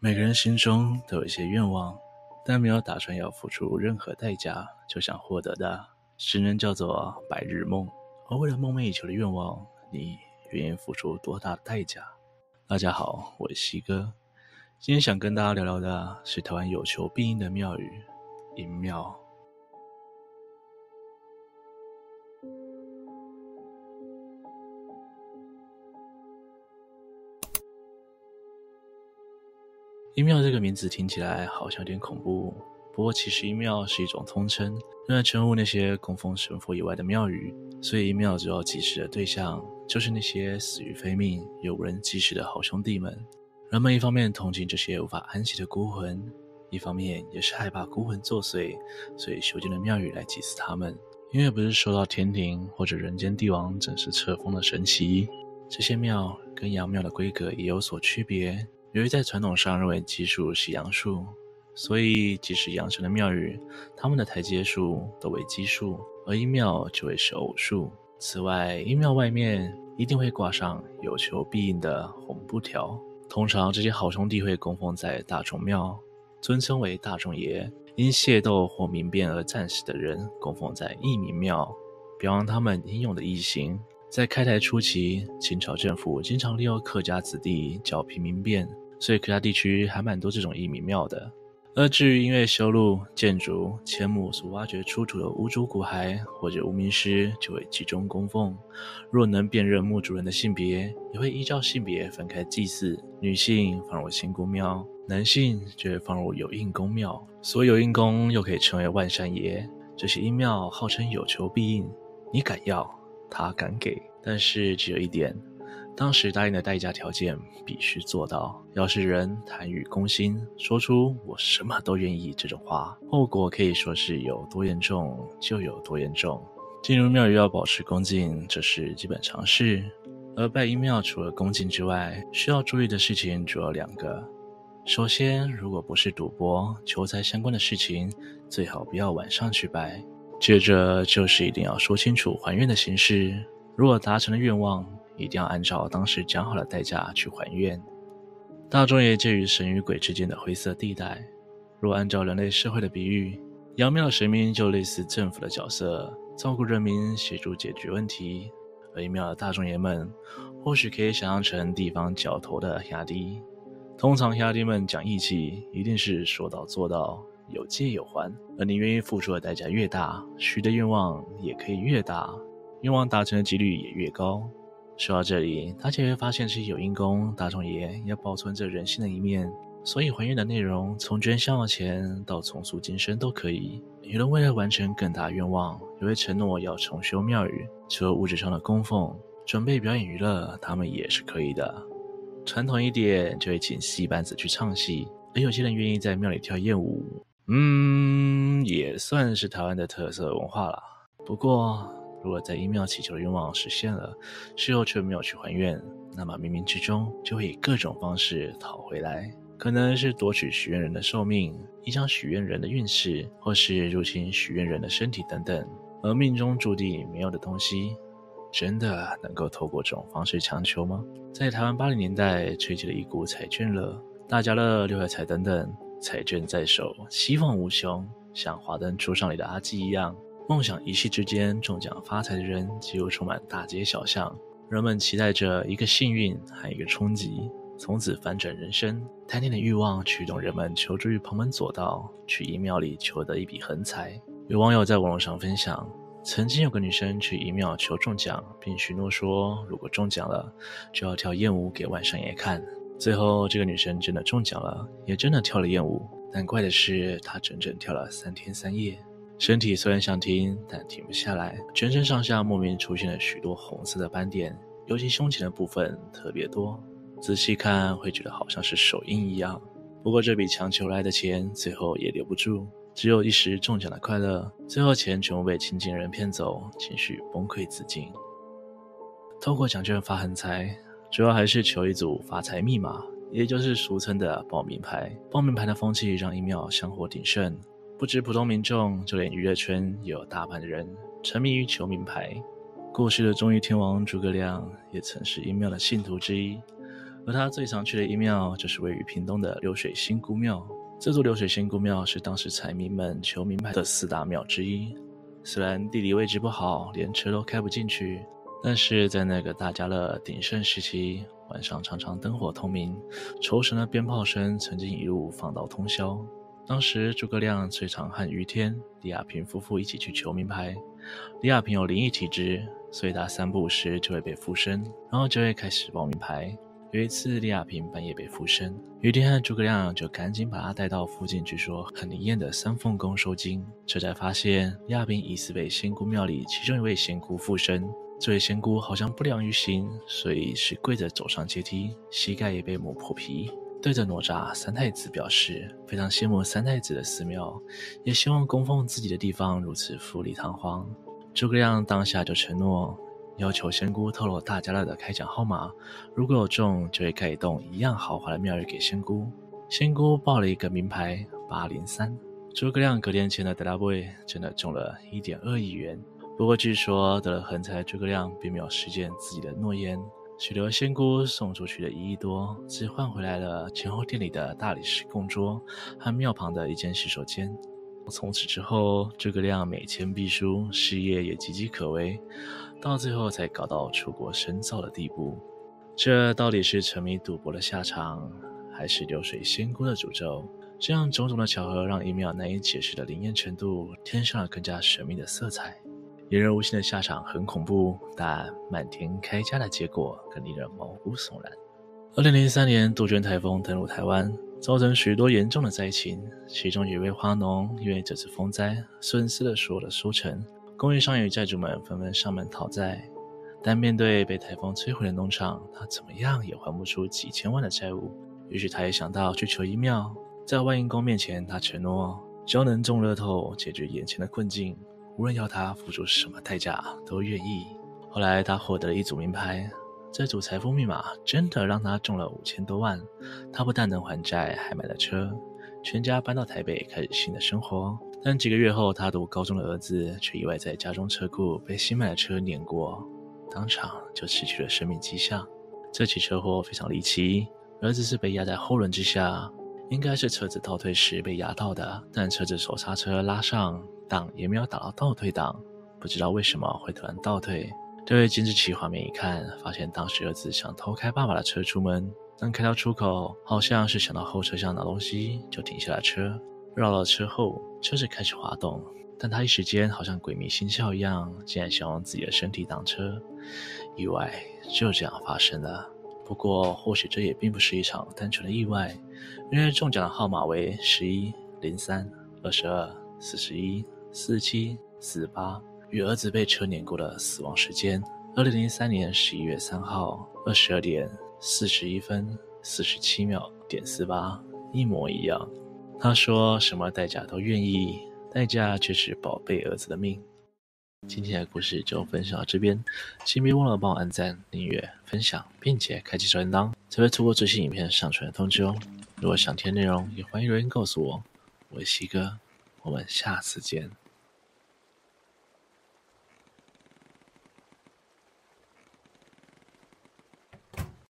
每个人心中都有一些愿望，但没有打算要付出任何代价就想获得的，只能叫做白日梦。而为了梦寐以求的愿望，你愿意付出多大的代价？大家好，我是西哥，今天想跟大家聊聊的是台湾有求必应的庙宇——银庙。阴庙这个名字听起来好像有点恐怖，不过其实阴庙是一种通称，用来称呼那些供奉神佛以外的庙宇。所以阴庙主要祭祀的对象就是那些死于非命又无人祭祀的好兄弟们。人们一方面同情这些无法安息的孤魂，一方面也是害怕孤魂作祟，所以修建了庙宇来祭祀他们。因为不是受到天庭或者人间帝王正式册封的神祇，这些庙跟阳庙的规格也有所区别。由于在传统上认为奇数是阳数，所以即使阳神的庙宇，他们的台阶数都为奇数，而阴庙就会是偶数。此外，阴庙外面一定会挂上有求必应的红布条。通常这些好兄弟会供奉在大众庙，尊称为大众爷；因械斗或民变而战死的人，供奉在义民庙，表扬他们英勇的义行。在开台初期，清朝政府经常利用客家子弟剿平民变，所以其他地区还蛮多这种义民庙的。而至于因为修路、建筑、迁墓所挖掘出土的无主骨骸或者无名尸，就会集中供奉。若能辨认墓主人的性别，也会依照性别分开祭祀。女性放入仙姑庙，男性就会放入有应公庙。所有应公又可以称为万善爷。这些阴庙号称有求必应，你敢要？他敢给，但是只有一点，当时答应的代价条件必须做到。要是人贪欲攻心，说出“我什么都愿意”这种话，后果可以说是有多严重就有多严重。进入庙宇要保持恭敬，这是基本常识。而拜阴庙除了恭敬之外，需要注意的事情主要两个。首先，如果不是赌博、求财相关的事情，最好不要晚上去拜。接着就是一定要说清楚还愿的形式，如果达成了愿望，一定要按照当时讲好的代价去还愿。大众爷介于神与鬼之间的灰色地带，若按照人类社会的比喻，阳庙的神明就类似政府的角色，照顾人民，协助解决问题；而阴庙的大众爷们，或许可以想象成地方角头的兄弟。通常兄弟们讲义气，一定是说到做到。有借有还，而你愿意付出的代价越大，许的愿望也可以越大，愿望达成的几率也越高。说到这里，大家会发现，是有应公大众爷也保存着人性的一面，所以还愿的内容从捐香油钱到重塑金身都可以。有人为了完成更大愿望，也会承诺要重修庙宇，除了物质上的供奉，准备表演娱乐，他们也是可以的。传统一点，就会请戏班子去唱戏，而有些人愿意在庙里跳艳舞。嗯，也算是台湾的特色文化了。不过，如果在阴庙祈求的愿望实现了，事后却没有去还愿，那么冥冥之中就会以各种方式讨回来，可能是夺取许愿人的寿命，影响许愿人的运势，或是入侵许愿人的身体等等。而命中注定没有的东西，真的能够透过这种方式强求吗？在台湾八零年代吹起了一股彩券乐、大家乐、六合彩等等。彩券在手，希望无穷，像《华灯初上》里的阿基一样，梦想一夕之间中奖发财的人几乎充满大街小巷。人们期待着一个幸运和一个冲击，从此反转人生。贪念的欲望驱动人们求助于旁门左道，去阴庙里求得一笔横财。有网友在网络上分享，曾经有个女生去阴庙求中奖，并许诺说，如果中奖了，就要跳艳舞给万圣爷看。最后，这个女生真的中奖了，也真的跳了艳舞。但怪的是，她整整跳了三天三夜，身体虽然想停，但停不下来，全身上下莫名出现了许多红色的斑点，尤其胸前的部分特别多，仔细看会觉得好像是手印一样。不过这笔强求来的钱，最后也留不住，只有一时中奖的快乐，最后钱全部被亲近人骗走，情绪崩溃自尽。透过奖券发横财。主要还是求一组发财密码，也就是俗称的报名牌。报名牌的风气让阴庙香火鼎盛，不止普通民众，就连娱乐圈也有大半的人沉迷于求名牌。过去的综艺天王诸葛亮也曾是阴庙的信徒之一，而他最常去的一庙就是位于屏东的流水仙姑庙。这座流水仙姑庙是当时彩民们求名牌的四大庙之一。虽然地理位置不好，连车都开不进去，但是在那个大家乐鼎盛时期，晚上常常灯火通明，酬神的鞭炮声曾经一路放到通宵。当时诸葛亮最常和于天、李亚平夫妇一起去求名牌。李亚平有灵异体质，所以他三不五时就会被附身，然后就会开始报名牌。有一次，李亚平半夜被附身，于天和诸葛亮就赶紧把他带到附近据说很灵验的三凤宫收惊，这才发现李亚平疑似被仙姑庙里其中一位仙姑附身。这位仙姑好像不良于行，所以是跪着走上阶梯，膝盖也被磨破皮。对着哪吒三太子表示非常羡慕三太子的寺庙，也希望供奉自己的地方如此富丽堂皇。诸葛亮当下就承诺，要求仙姑透露大家乐的开奖号码，如果有中，就会盖一栋一样豪华的庙宇给仙姑。仙姑报了一个名牌八零三，诸葛亮隔天前的德拉布真的中了一点二亿元。不过据说得了横财的诸葛亮并没有实践自己的诺言。许多仙姑送出去的一亿多，只换回来了前后殿里的大理石供桌和庙旁的一间洗手间。从此之后，诸葛亮每天必输，事业也岌岌可危，到最后才搞到出国深造的地步。这到底是沉迷赌博的下场，还是流水仙姑的诅咒？这样种种的巧合，让一庙难以解释的灵验程度，添上了更加神秘的色彩。言而无信的下场很恐怖，但满天开家的结果更令人毛骨悚然。二零零三年，杜鹃台风登陆台湾，造成许多严重的灾情。其中有一位花农，因为这次风灾损失了所有的收成，供应商与债主们纷纷上门讨债。但面对被台风摧毁的农场，他怎么样也还不出几千万的债务。于是他也想到去求一庙，在万应公面前，他承诺只要能中乐透，解决眼前的困境。无论要他付出什么代价，都愿意。后来他获得了一组名牌，这组财富密码真的让他中了五千多万。他不但能还债，还买了车，全家搬到台北开始新的生活。但几个月后，他读高中的儿子却意外在家中车库被新买的车碾过，当场就失去了生命迹象。这起车祸非常离奇，儿子是被压在后轮之下，应该是车子倒退时被压到的，但车子手刹车拉上。档也没有打到倒退档，不知道为什么会突然倒退。对监视器画面一看，发现当时儿子想偷开爸爸的车出门，但开到出口，好像是想到后车厢拿东西，就停下了车。绕到车后，车子开始滑动，但他一时间好像鬼迷心窍一样，竟然想用自己的身体挡车。意外就这样发生了。不过或许这也并不是一场单纯的意外，因为中奖的号码为十一、零三、二十二、四十一。四七四八与儿子被车碾过的死亡时间，二零零三年十一月三号二十二点四十一分四十七秒点四八一模一样。他说什么代价都愿意，代价却是宝贝儿子的命。今天的故事就分享到这边，请别忘了帮我按赞、订阅、分享，并且开启小铃铛，才会错过最新影片上传的通知哦。如果想听内容，也欢迎留言告诉我。我是西哥。我们下次见。